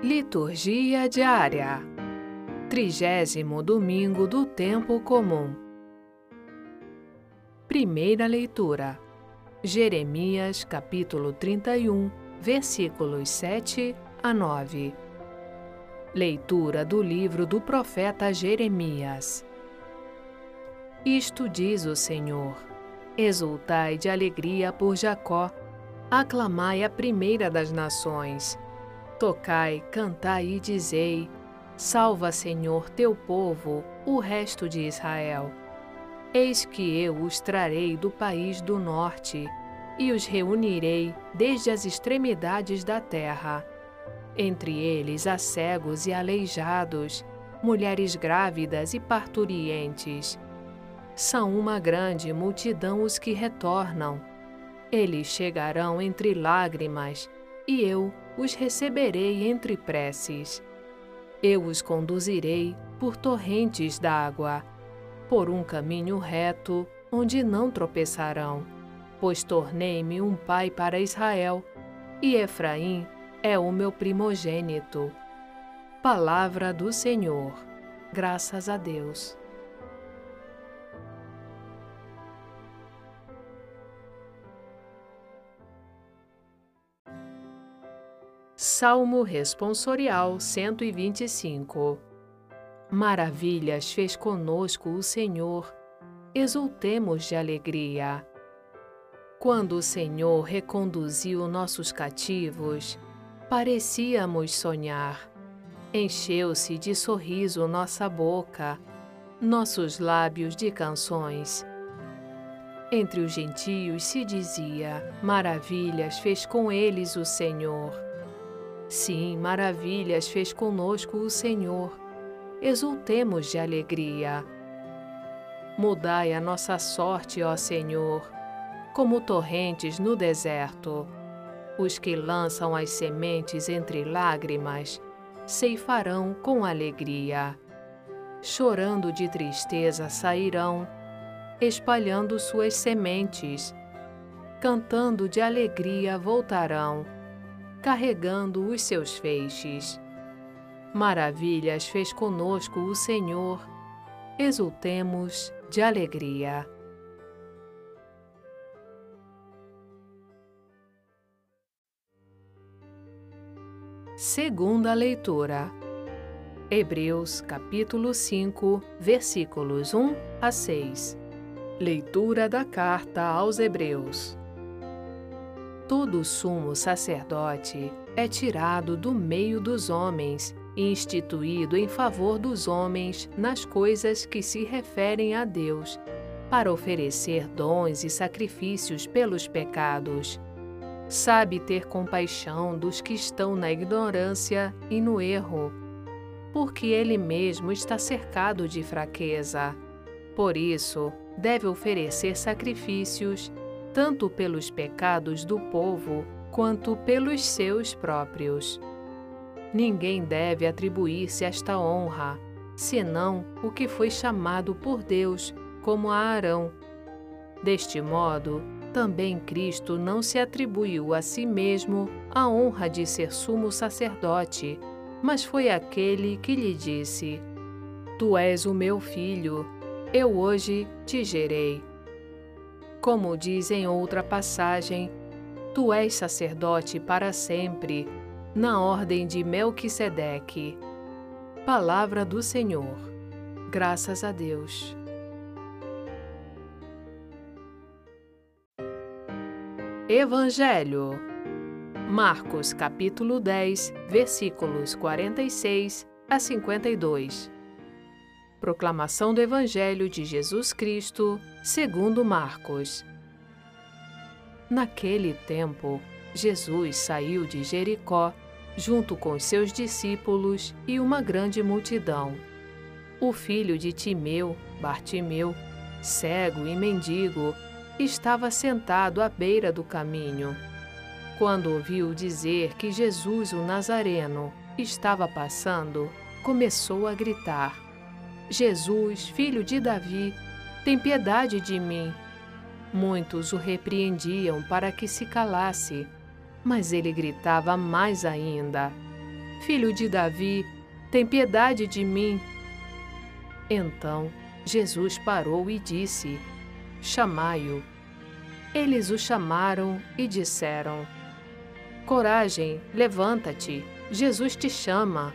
Liturgia diária. Trigésimo domingo do tempo comum. Primeira leitura. Jeremias, capítulo 31, versículos 7 a 9. Leitura do livro do profeta Jeremias. Isto diz o Senhor: Exultai de alegria por Jacó, aclamai a primeira das nações. Tocai, cantai e dizei: Salva, Senhor, teu povo, o resto de Israel. Eis que eu os trarei do país do norte e os reunirei desde as extremidades da terra. Entre eles há cegos e aleijados, mulheres grávidas e parturientes. São uma grande multidão os que retornam. Eles chegarão entre lágrimas, e eu os receberei entre preces. Eu os conduzirei por torrentes d'água, por um caminho reto, onde não tropeçarão, pois tornei-me um pai para Israel, e Efraim é o meu primogênito. Palavra do Senhor. Graças a Deus. Salmo Responsorial 125 Maravilhas fez conosco o Senhor, exultemos de alegria. Quando o Senhor reconduziu nossos cativos, parecíamos sonhar. Encheu-se de sorriso nossa boca, nossos lábios de canções. Entre os gentios se dizia: Maravilhas fez com eles o Senhor. Sim, maravilhas fez conosco o Senhor. Exultemos de alegria. Mudai a nossa sorte, ó Senhor, como torrentes no deserto. Os que lançam as sementes entre lágrimas ceifarão com alegria. Chorando de tristeza sairão, espalhando suas sementes. Cantando de alegria voltarão carregando os seus feixes. Maravilhas fez conosco o Senhor, exultemos de alegria. Segunda leitura. Hebreus capítulo 5, versículos 1 a 6. Leitura da carta aos Hebreus. Todo sumo sacerdote é tirado do meio dos homens e instituído em favor dos homens nas coisas que se referem a Deus, para oferecer dons e sacrifícios pelos pecados. Sabe ter compaixão dos que estão na ignorância e no erro, porque ele mesmo está cercado de fraqueza. Por isso, deve oferecer sacrifícios tanto pelos pecados do povo quanto pelos seus próprios. Ninguém deve atribuir-se esta honra, senão o que foi chamado por Deus, como a Arão. Deste modo, também Cristo não se atribuiu a si mesmo a honra de ser sumo sacerdote, mas foi aquele que lhe disse: Tu és o meu filho, eu hoje te gerei. Como diz em outra passagem, tu és sacerdote para sempre, na ordem de Melquisedeque. Palavra do Senhor. Graças a Deus. Evangelho. Marcos capítulo 10, versículos 46 a 52. Proclamação do Evangelho de Jesus Cristo, segundo Marcos. Naquele tempo, Jesus saiu de Jericó, junto com seus discípulos e uma grande multidão. O filho de Timeu, Bartimeu, cego e mendigo, estava sentado à beira do caminho. Quando ouviu dizer que Jesus o Nazareno estava passando, começou a gritar: Jesus, filho de Davi, tem piedade de mim. Muitos o repreendiam para que se calasse, mas ele gritava mais ainda: filho de Davi, tem piedade de mim. Então Jesus parou e disse: Chamai-o. Eles o chamaram e disseram: Coragem, levanta-te, Jesus te chama.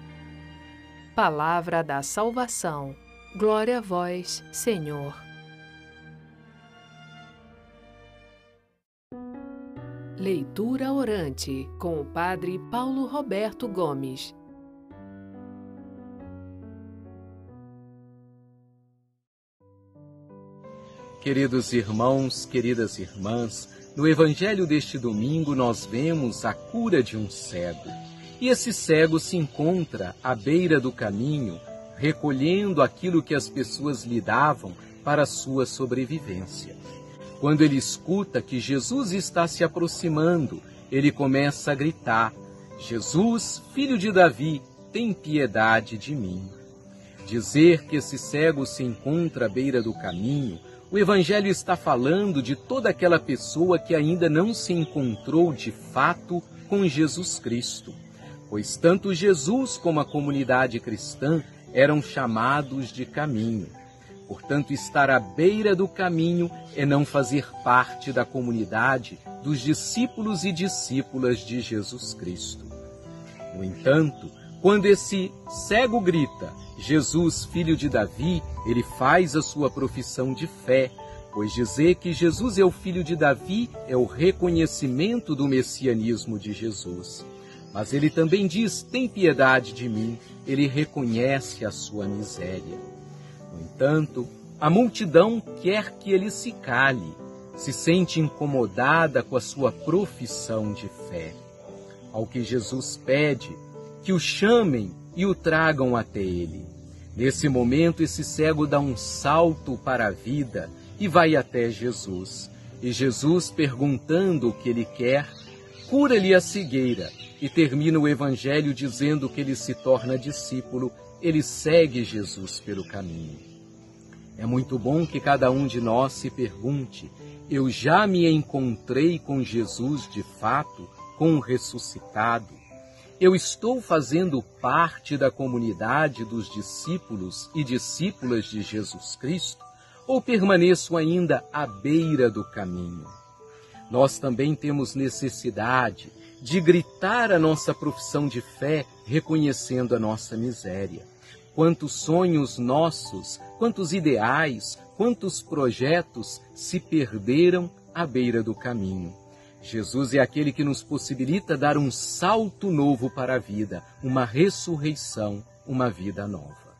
Palavra da salvação. Glória a vós, Senhor. Leitura orante com o Padre Paulo Roberto Gomes. Queridos irmãos, queridas irmãs, no Evangelho deste domingo nós vemos a cura de um cego. E esse cego se encontra à beira do caminho, recolhendo aquilo que as pessoas lhe davam para sua sobrevivência. Quando ele escuta que Jesus está se aproximando, ele começa a gritar: Jesus, filho de Davi, tem piedade de mim. Dizer que esse cego se encontra à beira do caminho, o Evangelho está falando de toda aquela pessoa que ainda não se encontrou de fato com Jesus Cristo, pois tanto Jesus como a comunidade cristã eram chamados de caminho. Portanto, estar à beira do caminho é não fazer parte da comunidade dos discípulos e discípulas de Jesus Cristo. No entanto, quando esse cego grita, Jesus, filho de Davi, ele faz a sua profissão de fé, pois dizer que Jesus é o filho de Davi é o reconhecimento do messianismo de Jesus. Mas ele também diz: tem piedade de mim, ele reconhece a sua miséria. No entanto, a multidão quer que ele se cale, se sente incomodada com a sua profissão de fé. Ao que Jesus pede, que o chamem e o tragam até ele. Nesse momento, esse cego dá um salto para a vida e vai até Jesus. E Jesus, perguntando o que ele quer, cura-lhe a cegueira e termina o evangelho dizendo que ele se torna discípulo ele segue Jesus pelo caminho. É muito bom que cada um de nós se pergunte: eu já me encontrei com Jesus de fato, com o ressuscitado? Eu estou fazendo parte da comunidade dos discípulos e discípulas de Jesus Cristo? Ou permaneço ainda à beira do caminho? Nós também temos necessidade de gritar a nossa profissão de fé, reconhecendo a nossa miséria. Quantos sonhos nossos, quantos ideais, quantos projetos se perderam à beira do caminho. Jesus é aquele que nos possibilita dar um salto novo para a vida, uma ressurreição, uma vida nova.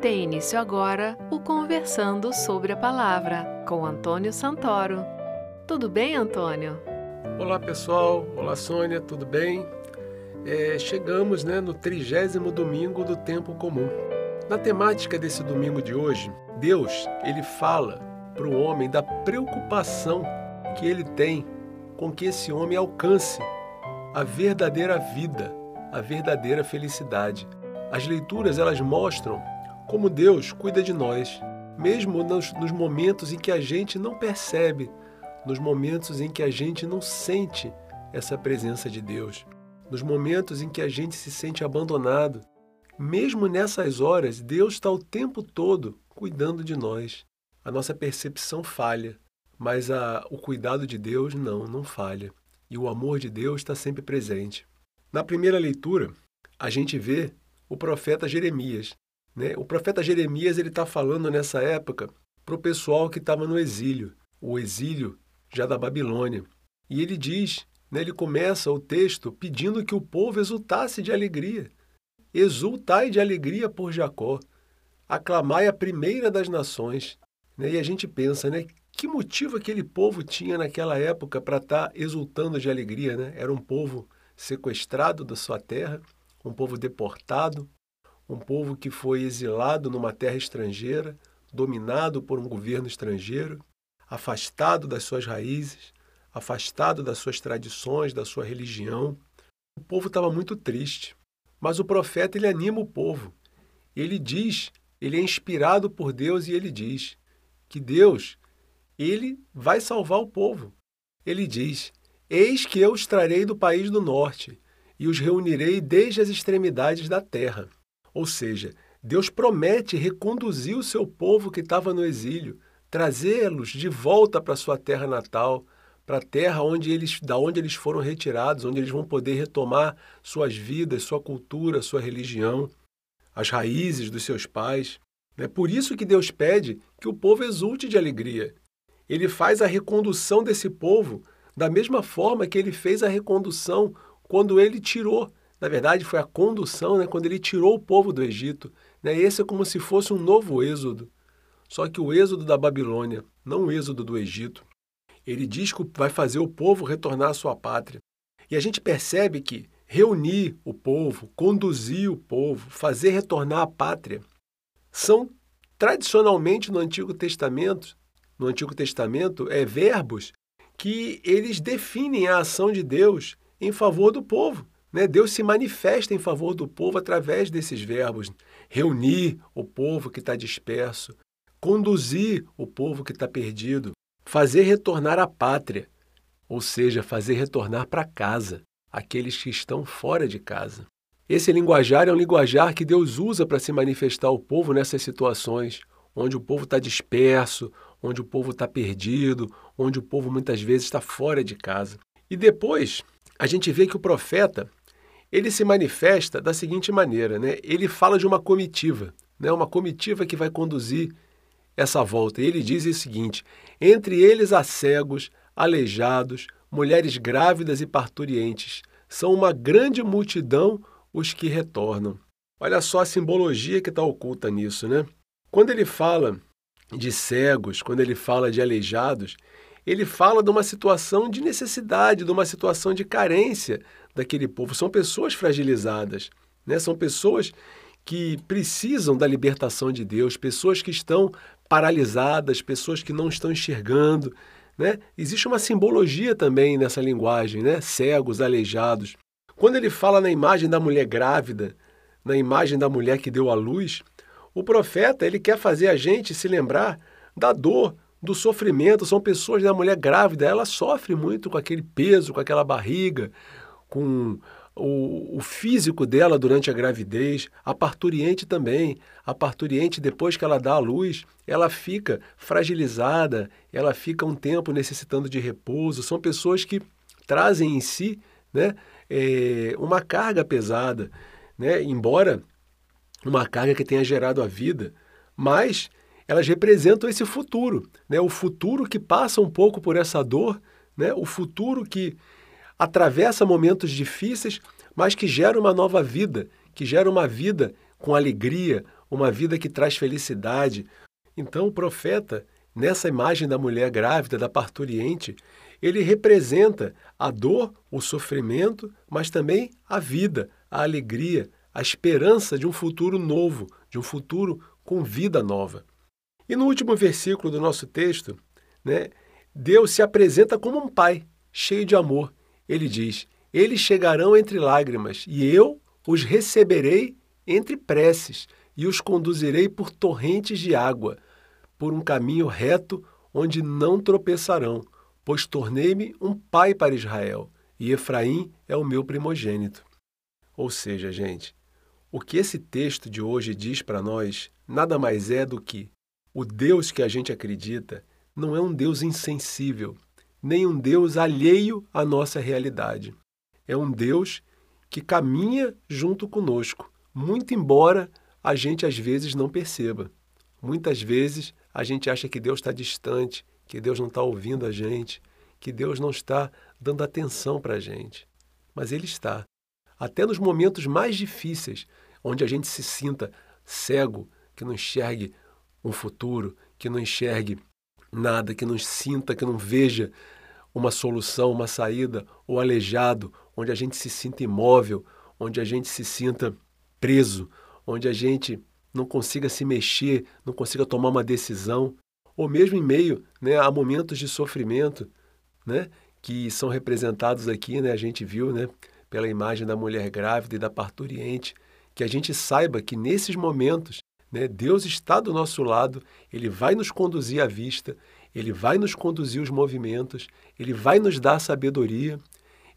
Tem início agora o Conversando sobre a Palavra, com Antônio Santoro. Tudo bem, Antônio? Olá pessoal, olá Sônia, tudo bem? É, chegamos né, no trigésimo domingo do tempo comum. Na temática desse domingo de hoje, Deus ele fala para o homem da preocupação que ele tem com que esse homem alcance a verdadeira vida, a verdadeira felicidade. As leituras elas mostram como Deus cuida de nós, mesmo nos, nos momentos em que a gente não percebe nos momentos em que a gente não sente essa presença de Deus, nos momentos em que a gente se sente abandonado. Mesmo nessas horas, Deus está o tempo todo cuidando de nós. A nossa percepção falha, mas a, o cuidado de Deus não, não falha. E o amor de Deus está sempre presente. Na primeira leitura, a gente vê o profeta Jeremias. Né? O profeta Jeremias ele está falando nessa época para o pessoal que estava no exílio. O exílio já da Babilônia. E ele diz, né, ele começa o texto pedindo que o povo exultasse de alegria. Exultai de alegria por Jacó, aclamai a primeira das nações. Né? E a gente pensa, né, que motivo aquele povo tinha naquela época para estar tá exultando de alegria, né? Era um povo sequestrado da sua terra, um povo deportado, um povo que foi exilado numa terra estrangeira, dominado por um governo estrangeiro, afastado das suas raízes, afastado das suas tradições, da sua religião. O povo estava muito triste, mas o profeta ele anima o povo. Ele diz, ele é inspirado por Deus e ele diz que Deus ele vai salvar o povo. Ele diz: Eis que eu os trarei do país do norte e os reunirei desde as extremidades da terra. Ou seja, Deus promete reconduzir o seu povo que estava no exílio, trazê-los de volta para sua terra natal, para a terra onde eles, da onde eles foram retirados, onde eles vão poder retomar suas vidas, sua cultura, sua religião, as raízes dos seus pais. É por isso que Deus pede que o povo exulte de alegria, ele faz a recondução desse povo da mesma forma que ele fez a recondução quando ele tirou. Na verdade, foi a condução, né, quando ele tirou o povo do Egito. Né? Esse é como se fosse um novo êxodo. Só que o êxodo da Babilônia, não o êxodo do Egito. Ele diz que vai fazer o povo retornar à sua pátria. E a gente percebe que reunir o povo, conduzir o povo, fazer retornar à pátria, são tradicionalmente no Antigo Testamento no Antigo Testamento é verbos que eles definem a ação de Deus em favor do povo. Né? Deus se manifesta em favor do povo através desses verbos. Reunir o povo que está disperso, conduzir o povo que está perdido, fazer retornar à pátria, ou seja, fazer retornar para casa aqueles que estão fora de casa. Esse linguajar é um linguajar que Deus usa para se manifestar ao povo nessas situações, onde o povo está disperso, onde o povo está perdido, onde o povo muitas vezes está fora de casa. E depois a gente vê que o profeta ele se manifesta da seguinte maneira, né? Ele fala de uma comitiva, né? Uma comitiva que vai conduzir essa volta. E ele diz o seguinte: entre eles há cegos, aleijados, mulheres grávidas e parturientes. São uma grande multidão os que retornam. Olha só a simbologia que está oculta nisso, né? Quando ele fala de cegos, quando ele fala de aleijados, ele fala de uma situação de necessidade, de uma situação de carência daquele povo. São pessoas fragilizadas, né? são pessoas que precisam da libertação de Deus, pessoas que estão paralisadas, pessoas que não estão enxergando. Né? Existe uma simbologia também nessa linguagem, né? cegos, aleijados. Quando ele fala na imagem da mulher grávida, na imagem da mulher que deu à luz, o profeta, ele quer fazer a gente se lembrar da dor, do sofrimento. São pessoas da mulher grávida, ela sofre muito com aquele peso, com aquela barriga, com o, o, físico dela durante a gravidez, a parturiente também. A parturiente, depois que ela dá à luz, ela fica fragilizada, ela fica um tempo necessitando de repouso. São pessoas que trazem em si né, é, uma carga pesada. Né? Embora uma carga que tenha gerado a vida, mas elas representam esse futuro, né? o futuro que passa um pouco por essa dor, né? o futuro que atravessa momentos difíceis, mas que gera uma nova vida, que gera uma vida com alegria, uma vida que traz felicidade. Então, o profeta, nessa imagem da mulher grávida, da parturiente, ele representa a dor, o sofrimento, mas também a vida, a alegria, a esperança de um futuro novo, de um futuro com vida nova. E no último versículo do nosso texto, né, Deus se apresenta como um pai, cheio de amor. Ele diz: Eles chegarão entre lágrimas, e eu os receberei entre preces, e os conduzirei por torrentes de água, por um caminho reto onde não tropeçarão, pois tornei-me um pai para Israel, e Efraim é o meu primogênito. Ou seja, gente, o que esse texto de hoje diz para nós nada mais é do que o Deus que a gente acredita não é um Deus insensível, nem um Deus alheio à nossa realidade. É um Deus que caminha junto conosco, muito embora a gente às vezes não perceba. Muitas vezes a gente acha que Deus está distante, que Deus não está ouvindo a gente, que Deus não está dando atenção para a gente. Mas Ele está até nos momentos mais difíceis, onde a gente se sinta cego, que não enxergue um futuro, que não enxergue nada, que não sinta, que não veja uma solução, uma saída, ou aleijado, onde a gente se sinta imóvel, onde a gente se sinta preso, onde a gente não consiga se mexer, não consiga tomar uma decisão, ou mesmo em meio né, a momentos de sofrimento, né, que são representados aqui, né, a gente viu né, pela imagem da mulher grávida e da parturiente, que a gente saiba que nesses momentos né, Deus está do nosso lado, Ele vai nos conduzir à vista, Ele vai nos conduzir os movimentos, Ele vai nos dar sabedoria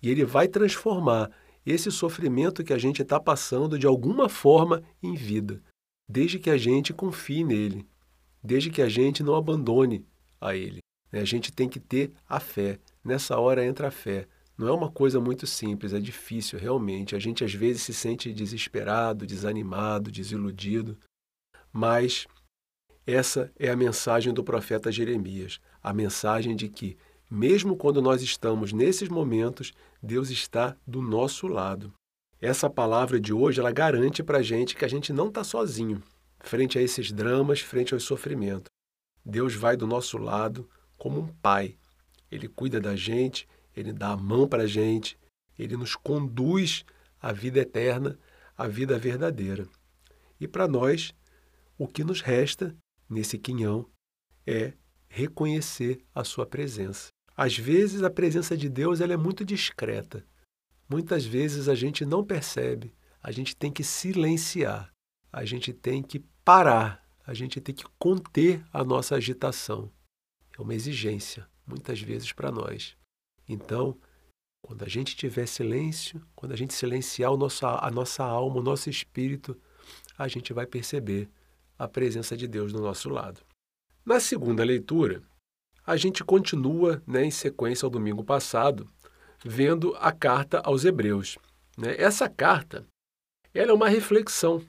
e Ele vai transformar esse sofrimento que a gente está passando de alguma forma em vida, desde que a gente confie nele, desde que a gente não abandone a Ele. Né? A gente tem que ter a fé. Nessa hora entra a fé. Não é uma coisa muito simples, é difícil realmente. A gente às vezes se sente desesperado, desanimado, desiludido. Mas essa é a mensagem do profeta Jeremias, a mensagem de que, mesmo quando nós estamos nesses momentos, Deus está do nosso lado. Essa palavra de hoje ela garante para a gente que a gente não está sozinho frente a esses dramas, frente aos sofrimentos. Deus vai do nosso lado como um pai. Ele cuida da gente, ele dá a mão para a gente, ele nos conduz à vida eterna, à vida verdadeira. E para nós, o que nos resta nesse quinhão é reconhecer a sua presença. Às vezes a presença de Deus ela é muito discreta. Muitas vezes a gente não percebe, a gente tem que silenciar, a gente tem que parar, a gente tem que conter a nossa agitação. É uma exigência, muitas vezes, para nós. Então, quando a gente tiver silêncio, quando a gente silenciar o nosso, a nossa alma, o nosso espírito, a gente vai perceber a presença de Deus do nosso lado. Na segunda leitura, a gente continua, né, em sequência ao domingo passado, vendo a carta aos Hebreus. Né? Essa carta ela é uma reflexão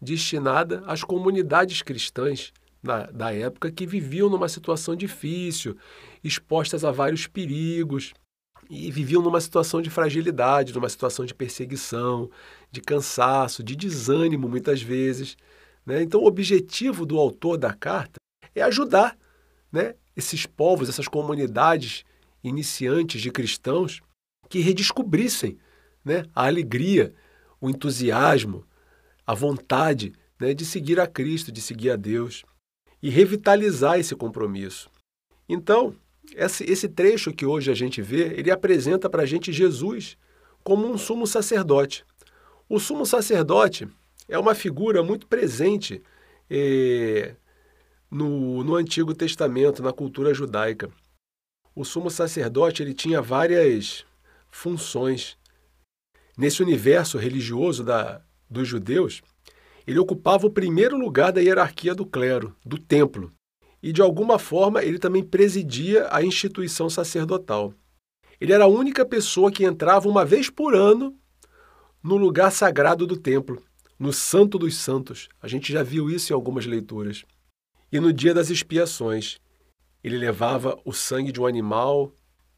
destinada às comunidades cristãs da, da época que viviam numa situação difícil, expostas a vários perigos, e viviam numa situação de fragilidade, numa situação de perseguição, de cansaço, de desânimo muitas vezes. Né? Então, o objetivo do autor da carta é ajudar né, esses povos, essas comunidades iniciantes de cristãos que redescobrissem né, a alegria, o entusiasmo, a vontade né, de seguir a Cristo, de seguir a Deus e revitalizar esse compromisso. Então, esse, esse trecho que hoje a gente vê, ele apresenta para a gente Jesus como um sumo sacerdote. O sumo sacerdote é uma figura muito presente eh, no, no Antigo Testamento, na cultura judaica. O sumo sacerdote ele tinha várias funções. Nesse universo religioso da, dos judeus, ele ocupava o primeiro lugar da hierarquia do clero, do templo, e de alguma forma ele também presidia a instituição sacerdotal. Ele era a única pessoa que entrava uma vez por ano no lugar sagrado do templo, no Santo dos Santos. A gente já viu isso em algumas leituras. E no dia das expiações, ele levava o sangue de um animal,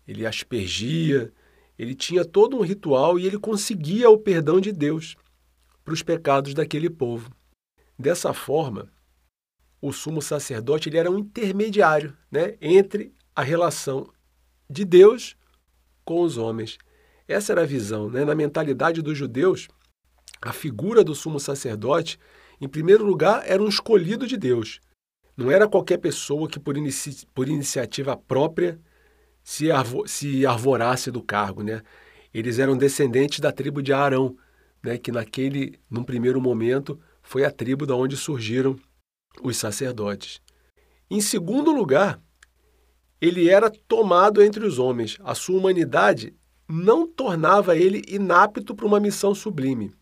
ele aspergia, ele tinha todo um ritual e ele conseguia o perdão de Deus para os pecados daquele povo. Dessa forma, o sumo sacerdote ele era um intermediário né, entre a relação de Deus com os homens. Essa era a visão. Né? Na mentalidade dos judeus, a figura do sumo sacerdote, em primeiro lugar, era um escolhido de Deus. Não era qualquer pessoa que, por, inici por iniciativa própria, se, arvo se arvorasse do cargo. Né? Eles eram descendentes da tribo de Arão, né, que naquele, num primeiro momento, foi a tribo da onde surgiram os sacerdotes. Em segundo lugar, ele era tomado entre os homens. A sua humanidade não tornava ele inapto para uma missão sublime,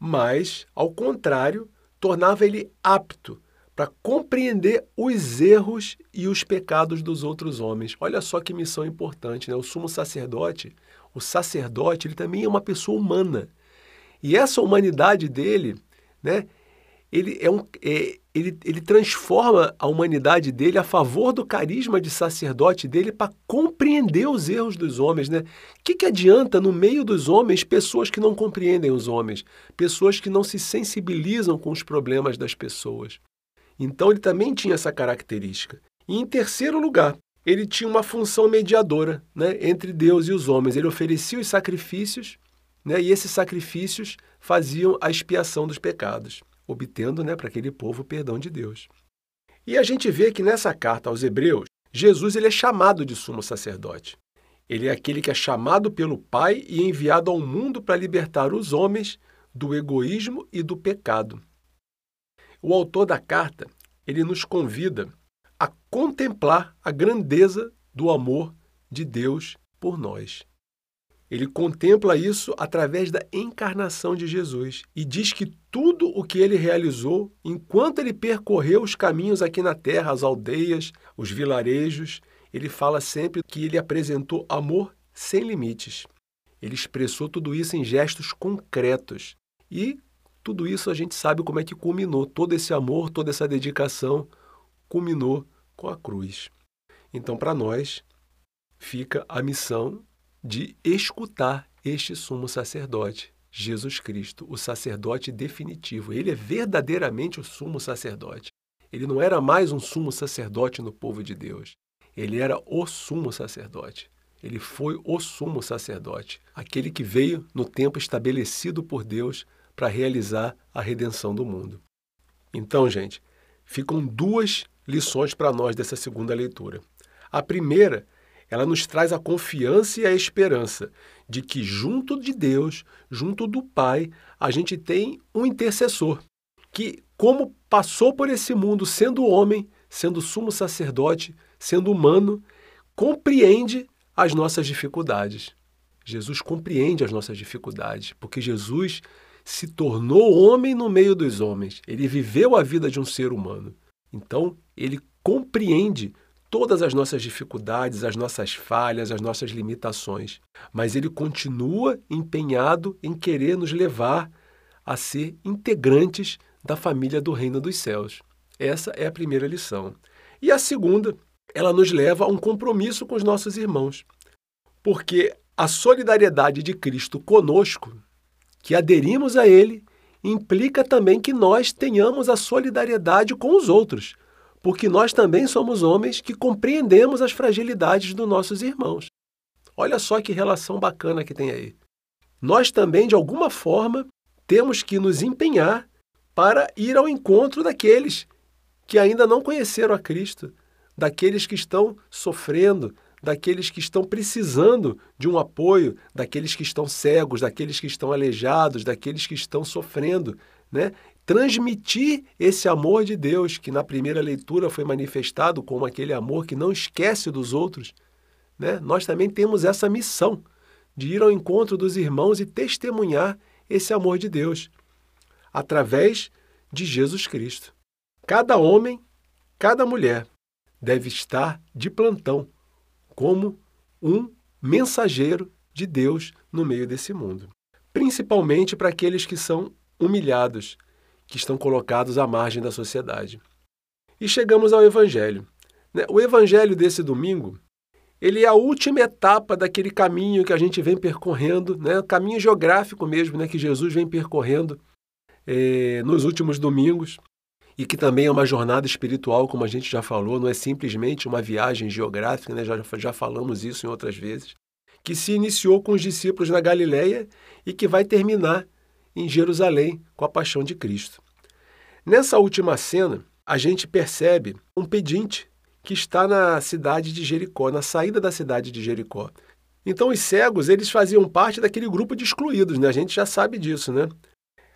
mas, ao contrário, tornava ele apto para compreender os erros e os pecados dos outros homens. Olha só que missão importante, né? O sumo sacerdote, o sacerdote, ele também é uma pessoa humana. E essa humanidade dele, né, ele, é um, é, ele, ele transforma a humanidade dele a favor do carisma de sacerdote dele para compreender os erros dos homens. Né? O que, que adianta no meio dos homens pessoas que não compreendem os homens, pessoas que não se sensibilizam com os problemas das pessoas? Então ele também tinha essa característica. E em terceiro lugar, ele tinha uma função mediadora né, entre Deus e os homens. Ele oferecia os sacrifícios né, e esses sacrifícios faziam a expiação dos pecados, obtendo né, para aquele povo o perdão de Deus. E a gente vê que nessa carta aos Hebreus, Jesus ele é chamado de sumo sacerdote. Ele é aquele que é chamado pelo Pai e enviado ao mundo para libertar os homens do egoísmo e do pecado. O autor da carta, ele nos convida a contemplar a grandeza do amor de Deus por nós. Ele contempla isso através da encarnação de Jesus e diz que tudo o que ele realizou enquanto ele percorreu os caminhos aqui na terra, as aldeias, os vilarejos, ele fala sempre que ele apresentou amor sem limites. Ele expressou tudo isso em gestos concretos. E tudo isso a gente sabe como é que culminou. Todo esse amor, toda essa dedicação culminou com a cruz. Então, para nós, fica a missão de escutar este sumo sacerdote, Jesus Cristo, o sacerdote definitivo. Ele é verdadeiramente o sumo sacerdote. Ele não era mais um sumo sacerdote no povo de Deus. Ele era o sumo sacerdote. Ele foi o sumo sacerdote, aquele que veio no tempo estabelecido por Deus para realizar a redenção do mundo. Então, gente, ficam duas lições para nós dessa segunda leitura. A primeira ela nos traz a confiança e a esperança de que, junto de Deus, junto do Pai, a gente tem um intercessor que, como passou por esse mundo sendo homem, sendo sumo sacerdote, sendo humano, compreende as nossas dificuldades. Jesus compreende as nossas dificuldades, porque Jesus se tornou homem no meio dos homens. Ele viveu a vida de um ser humano. Então, ele compreende todas as nossas dificuldades, as nossas falhas, as nossas limitações, mas ele continua empenhado em querer nos levar a ser integrantes da família do reino dos céus. Essa é a primeira lição. E a segunda, ela nos leva a um compromisso com os nossos irmãos. Porque a solidariedade de Cristo conosco, que aderimos a ele, implica também que nós tenhamos a solidariedade com os outros, porque nós também somos homens que compreendemos as fragilidades dos nossos irmãos. Olha só que relação bacana que tem aí. Nós também, de alguma forma, temos que nos empenhar para ir ao encontro daqueles que ainda não conheceram a Cristo, daqueles que estão sofrendo, daqueles que estão precisando de um apoio, daqueles que estão cegos, daqueles que estão aleijados, daqueles que estão sofrendo, né? Transmitir esse amor de Deus que na primeira leitura foi manifestado como aquele amor que não esquece dos outros, né? Nós também temos essa missão de ir ao encontro dos irmãos e testemunhar esse amor de Deus através de Jesus Cristo. Cada homem, cada mulher deve estar de plantão como um mensageiro de Deus no meio desse mundo, principalmente para aqueles que são humilhados, que estão colocados à margem da sociedade. E chegamos ao Evangelho. Né? O Evangelho desse domingo, ele é a última etapa daquele caminho que a gente vem percorrendo, né? caminho geográfico mesmo, né? que Jesus vem percorrendo eh, nos últimos domingos, e que também é uma jornada espiritual, como a gente já falou, não é simplesmente uma viagem geográfica, né? já, já falamos isso em outras vezes, que se iniciou com os discípulos na Galiléia e que vai terminar em Jerusalém com a paixão de Cristo. Nessa última cena, a gente percebe um pedinte que está na cidade de Jericó, na saída da cidade de Jericó. Então os cegos, eles faziam parte daquele grupo de excluídos, né? A gente já sabe disso, né?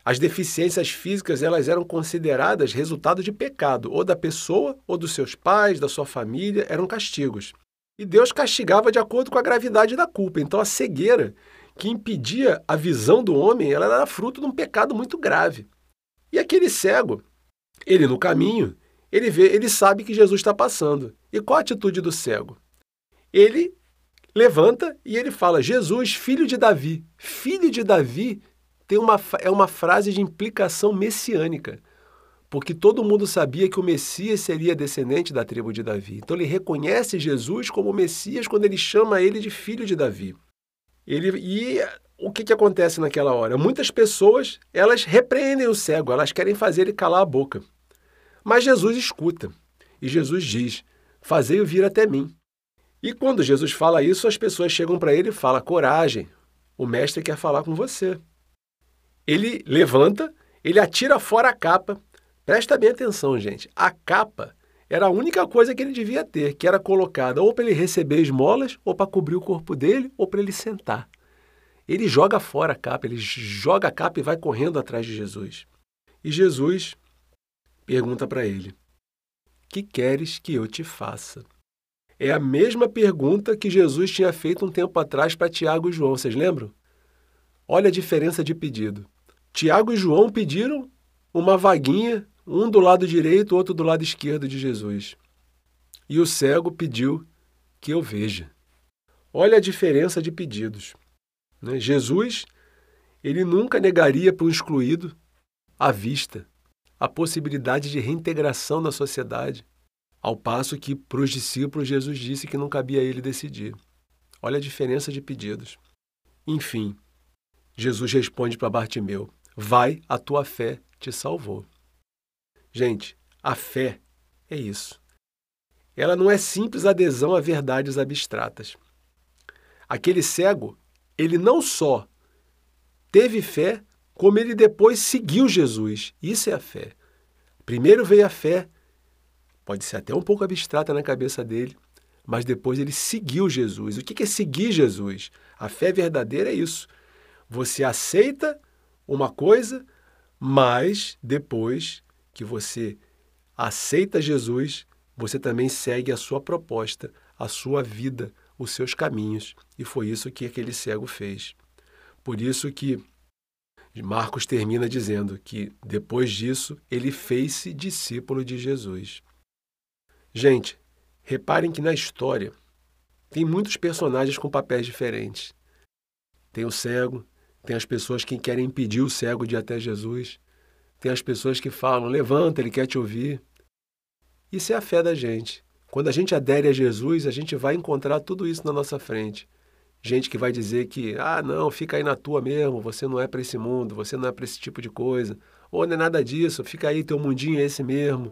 As deficiências físicas, elas eram consideradas resultado de pecado, ou da pessoa, ou dos seus pais, da sua família, eram castigos. E Deus castigava de acordo com a gravidade da culpa. Então a cegueira que impedia a visão do homem, ela era fruto de um pecado muito grave. E aquele cego, ele no caminho, ele vê, ele sabe que Jesus está passando. E qual a atitude do cego? Ele levanta e ele fala: Jesus, filho de Davi. Filho de Davi tem uma, é uma frase de implicação messiânica, porque todo mundo sabia que o Messias seria descendente da tribo de Davi. Então ele reconhece Jesus como Messias quando ele chama ele de filho de Davi. Ele, e o que, que acontece naquela hora? Muitas pessoas elas repreendem o cego, elas querem fazer ele calar a boca. Mas Jesus escuta e Jesus diz: fazei-o vir até mim. E quando Jesus fala isso, as pessoas chegam para ele e falam: coragem, o mestre quer falar com você. Ele levanta, ele atira fora a capa. Presta bem atenção, gente. A capa era a única coisa que ele devia ter, que era colocada ou para ele receber esmolas, ou para cobrir o corpo dele, ou para ele sentar. Ele joga fora a capa, ele joga a capa e vai correndo atrás de Jesus. E Jesus pergunta para ele: Que queres que eu te faça? É a mesma pergunta que Jesus tinha feito um tempo atrás para Tiago e João, vocês lembram? Olha a diferença de pedido. Tiago e João pediram uma vaguinha, um do lado direito, outro do lado esquerdo de Jesus. E o cego pediu que eu veja. Olha a diferença de pedidos. Né? Jesus, ele nunca negaria para o excluído a vista, a possibilidade de reintegração na sociedade, ao passo que para os discípulos Jesus disse que não cabia a ele decidir. Olha a diferença de pedidos. Enfim, Jesus responde para Bartimeu: Vai, a tua fé te salvou. Gente, a fé é isso. Ela não é simples adesão a verdades abstratas. Aquele cego, ele não só teve fé, como ele depois seguiu Jesus. Isso é a fé. Primeiro veio a fé, pode ser até um pouco abstrata na cabeça dele, mas depois ele seguiu Jesus. O que é seguir Jesus? A fé verdadeira é isso. Você aceita uma coisa, mas depois que você aceita Jesus, você também segue a sua proposta, a sua vida, os seus caminhos. E foi isso que aquele cego fez. Por isso que Marcos termina dizendo que depois disso ele fez-se discípulo de Jesus. Gente, reparem que na história tem muitos personagens com papéis diferentes. Tem o cego, tem as pessoas que querem impedir o cego de ir até Jesus, tem as pessoas que falam: levanta, ele quer te ouvir. Isso é a fé da gente. Quando a gente adere a Jesus, a gente vai encontrar tudo isso na nossa frente gente que vai dizer que, ah, não, fica aí na tua mesmo, você não é para esse mundo, você não é para esse tipo de coisa, ou não é nada disso, fica aí, teu mundinho é esse mesmo.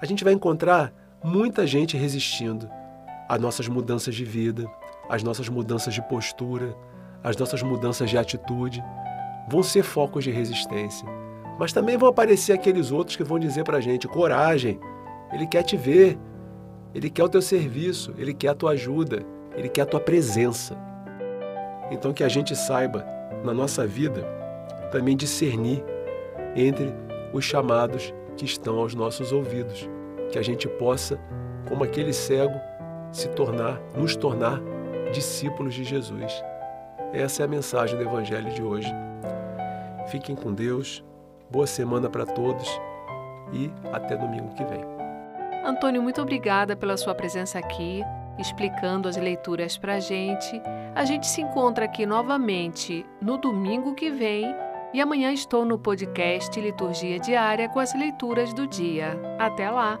A gente vai encontrar muita gente resistindo às nossas mudanças de vida, às nossas mudanças de postura, às nossas mudanças de atitude. Vão ser focos de resistência. Mas também vão aparecer aqueles outros que vão dizer para a gente: coragem, ele quer te ver, ele quer o teu serviço, ele quer a tua ajuda, ele quer a tua presença. Então que a gente saiba, na nossa vida, também discernir entre os chamados que estão aos nossos ouvidos. Que a gente possa, como aquele cego, se tornar, nos tornar discípulos de Jesus. Essa é a mensagem do Evangelho de hoje. Fiquem com Deus, boa semana para todos e até domingo que vem. Antônio, muito obrigada pela sua presença aqui explicando as leituras para a gente. A gente se encontra aqui novamente no domingo que vem e amanhã estou no podcast Liturgia Diária com as leituras do dia. Até lá!